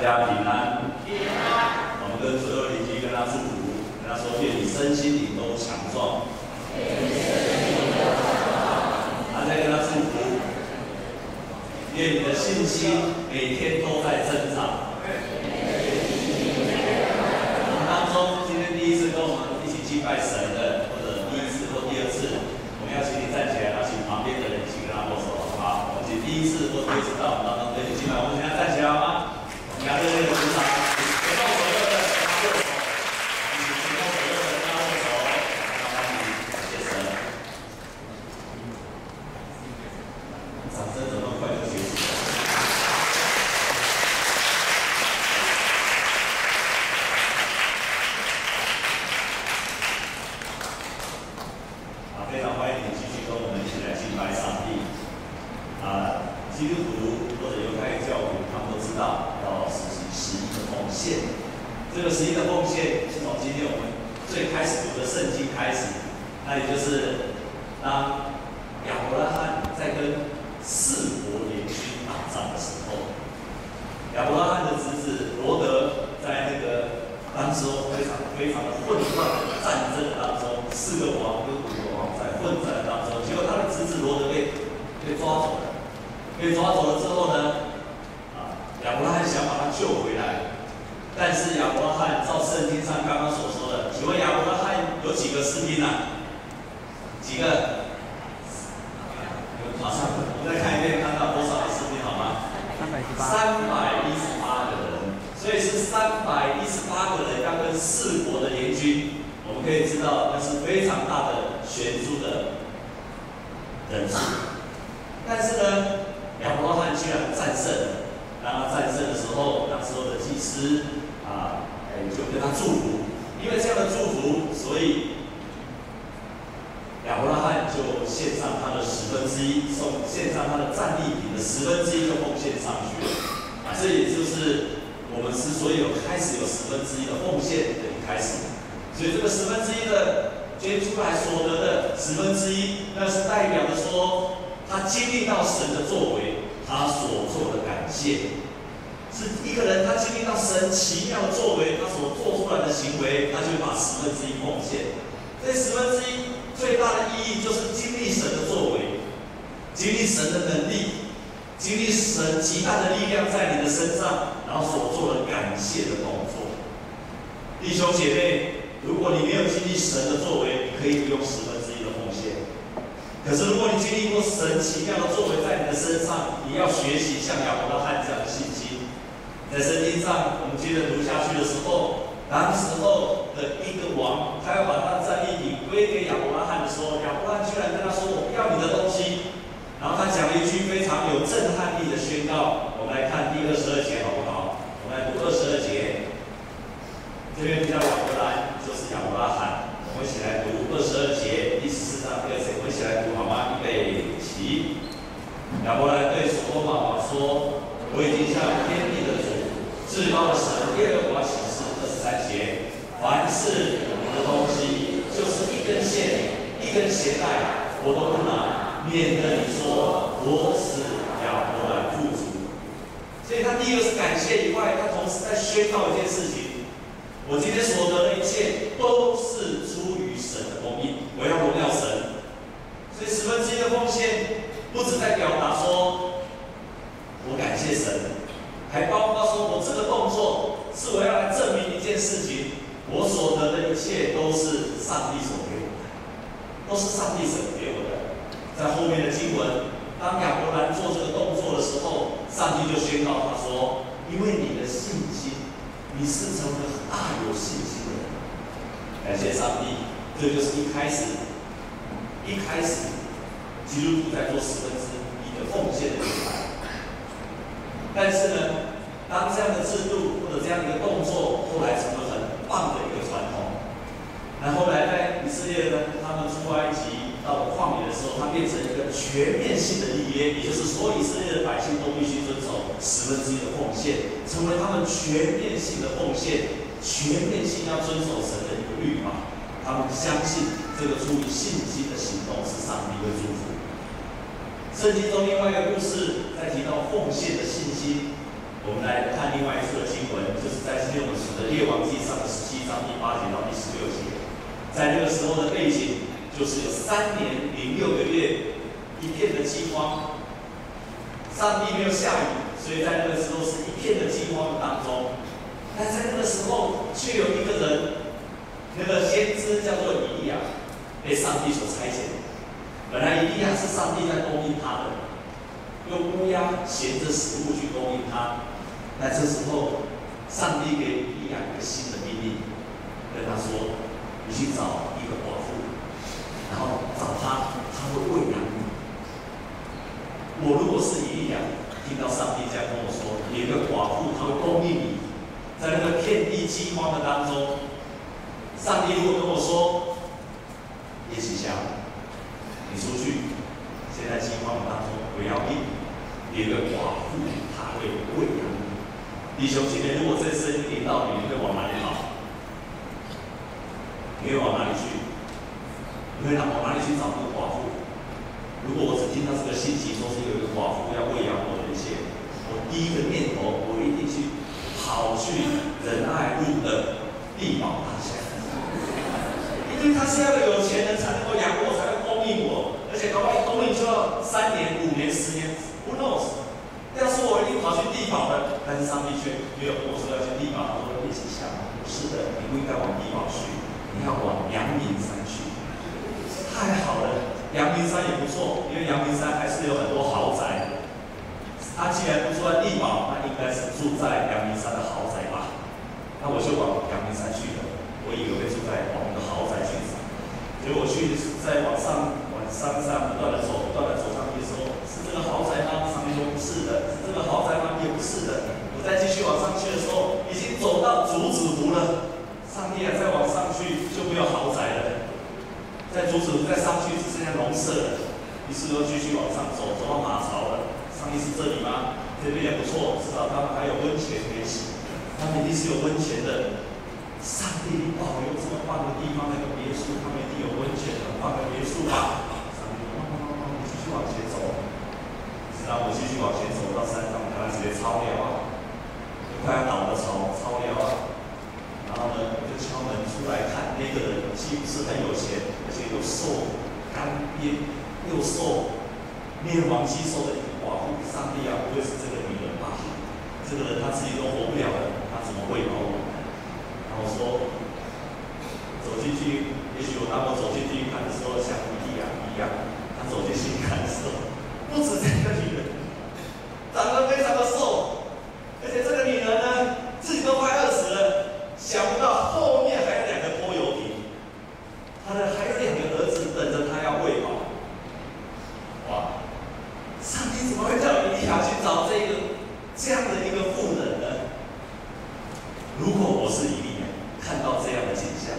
家平安，平安。我们跟所有邻居跟他祝福，跟他说愿：你身心灵都强壮，身体都强壮。还在跟他祝福，愿你的信心每天都在增长。基督徒或者犹太教徒，他们都知道要实行十一的奉献。这个十一的奉献是从今天我们最开始读的圣经开始，那也就是当亚伯拉罕在跟四国联军打仗的时候，亚伯拉罕的侄子罗德在那个当时候非常非常的混乱。但是亚伯拉罕照圣经上刚刚所说的，请问亚伯拉罕有几个士兵呢？几个？马上，我们再看一遍，看到多少个士兵好吗？三百一十八。三百一十八个人，所以是三百一十八个人，要跟四国的联军，我们可以知道，那是非常大的悬殊的人数。但是呢，亚伯拉罕居然战胜了，当他战胜的时候，那时候的祭司。啊，就跟他祝福，因为这样的祝福，所以亚伯拉罕就献上他的十分之一，送献上他的战利品的十分之一，就奉献上去了。这也就是我们之所以有开始有十分之一的奉献的开始。所以这个十分之一的捐出来所得的十分之一，那是代表的说，他经历到神的作为，他所做的感谢。个人他经历到神奇妙作为，他所做出来的行为，他就会把十分之一奉献。这十分之一最大的意义就是经历神的作为，经历神的能力，经历神极大的力量在你的身上，然后所做的感谢的动作。弟兄姐妹，如果你没有经历神的作为，可以不用十分之一的奉献。可是，如果你经历过神奇妙的作为在你的身上，你要学习像亚伯拉罕这样的信心。在圣经上，我们接着读下去的时候，那时候的一个王，他要把他的战利品归给亚伯拉罕的时候，亚伯拉罕居然跟他说：“我不要你的东西。”然后他讲了一句非常有震撼力的宣告。我们来看第二十二节好不好？我们来读二十二节。这边叫亚伯兰，就是亚伯拉罕。我们一起来读二十二节，第十四章第二节，我们一起来读好吗？预备起。亚伯兰对所罗马王说：“我已经向天地。”最高的神耶和华启示二十三节，凡是我的东西，就是一根线、一根鞋带，我都不拿，免得你说我死掉我来富足。所以他第一个是感谢以外，他同时在宣告一件事情：我今天所得的一切都是出于神的供应，我要荣耀神。所以十分之一的奉献，不只在表达说，我感谢神。还包括说我这个动作是我要来证明一件事情，我所得的一切都是上帝所给我的，都是上帝所给我的。在后面的经文，当亚伯兰做这个动作的时候，上帝就宣告他说：“因为你的信心，你是成为大有信心的人。”感谢上帝，这就是一开始，一开始基督徒在做十分之一的奉献的一环。但是呢，当这样的制度或者这样一个动作后来成了很棒的一个传统，那后来在以色列呢，他们出埃及到了旷野的时候，它变成一个全面性的立约，也就是说以色列的百姓都必须遵守十分之一的奉献，成为他们全面性的奉献，全面性要遵守神的一个律法。他们相信这个出于信心的行动是上帝的祝福。圣经中另外一个故事在提到奉献的信心。我们来看另外一次的经文，就是在六使的列王记上的十七章第八节到第十六节。在那个时候的背景，就是有三年零六个月，一片的饥荒。上帝没有下雨，所以在那个时候是一片的饥荒当中。但在那个时候，却有一个人，那个先知叫做以利亚，被上帝所差遣。本来伊利亚是上帝在供应他的，用乌鸦衔着食物去供应他。那这时候，上帝给伊利亚一个新的命令，跟他说：“你去找一个寡妇，然后找他，他会喂养你。”我如果是以利亚，听到上帝这样跟我说：“有一个寡妇，他会供应你。”在那个遍地饥荒的当中，上帝如果跟我说：“叶启祥，你出去，现在饥荒的当中不要命，有一个寡妇，他会喂养你。”弟兄姐妹，如果这声音临到你，你会往哪里跑？你会往哪里去？你会往哪里去找那个寡妇？如果我只听到这个信息，说是有一个寡妇要喂养我的一切，我第一个念头，我一定去。跑去仁爱路的地宝大厦，因为他是要个有钱人才能够养活，才，而且搞不好供应就要三年、五年、十年，Who knows？要是我一定跑去地宝的，但是上帝却没有跟我说要去地宝，我说一起想，不是的，你不应该往地宝去，你要往阳明山去。太好了，阳明山也不错，因为阳明山还是有很多豪宅。他既然不住在地堡，那应该是住在阳明山的豪宅吧？那我就往阳明山去了。我以为会住在我们的豪宅去，结果我去在网上网上不断的走，不断的走上去的时候，是这个豪宅吗？上面说不是的，是这个豪宅吗？也不是的。我再继续往上去的时候，已经走到竹子湖了。上面啊，再往上去就没有豪宅了，在竹子湖再上去只剩下农舍了。于是又继续往上走，走到马槽了。上帝是这里吗？这边也不错，至少他们还有温泉可以洗。他们一定是有温泉的。上帝，保佑这么棒的地方，那个别墅，他们一定有温泉，很棒的别墅吧？上帝，慢慢慢慢，你继续往前走。然后我继续往前走到山上，他直接超了啊，快要倒的超超了啊。然后呢，我就敲门出来看，那个人既不是很有钱，而且又瘦，又瘦。面黄肌瘦的一个寡妇，上帝啊，不会是这个女人吧？这个人她自己都活不了了，他怎么喂饱我？然后说，走进去，也许我当我走进去看的时候，像一样一样。他走进去看的时候，不止这个女人，长得非常的瘦，而且这个女人呢，自己都快饿死了，想不到后面还有两个拖油瓶，他的还有两个儿子等着他要喂饱。你怎么会叫以利亚去找这个这样的一个妇人呢？如果我是以利亚，看到这样的景象，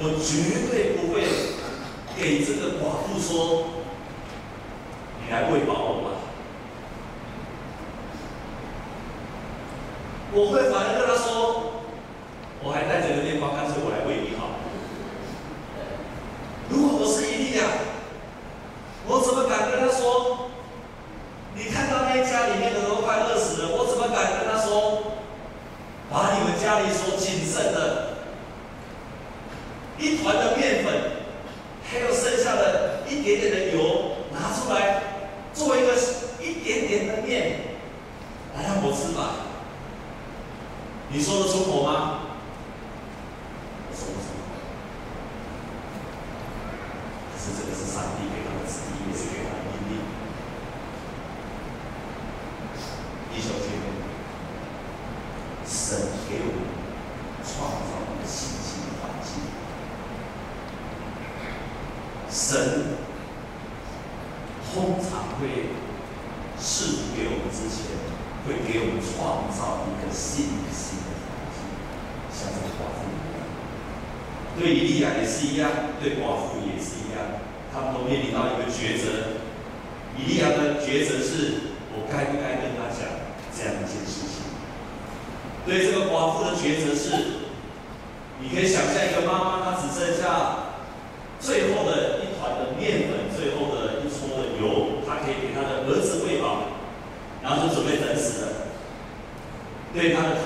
我绝对不会给这个寡妇说：“你来喂饱我吧。”我会反而跟他说：“我还带着个面包，干脆我来喂你好。”如果我是以利亚。我怎么敢跟他说？你看到那家里面的人都快饿死了，我怎么敢跟他说？把你们家里所仅剩的一团的面粉，还有剩下的一点点的油拿出来，做一个一点点的面来让我吃吧？你说得出口吗？我说不出口。可是这个是上帝给他的旨意，也是给他的命令。弟兄姐妹，神给我们创造一个信心的环境。神通常会赐福给我们之前，会给我们创造一个信心的环境，像这个寡妇。对以利亚也是一样，对寡妇也是一样。他们都面临到一个抉择，以利亚的抉择是：我该不该跟他讲这样一件事情？对这个寡妇的抉择是：你可以想象一个妈妈，她只剩下最后的一团的面粉，最后的一撮的油，她可以给她的儿子喂饱，然后就准备等死了。对他的。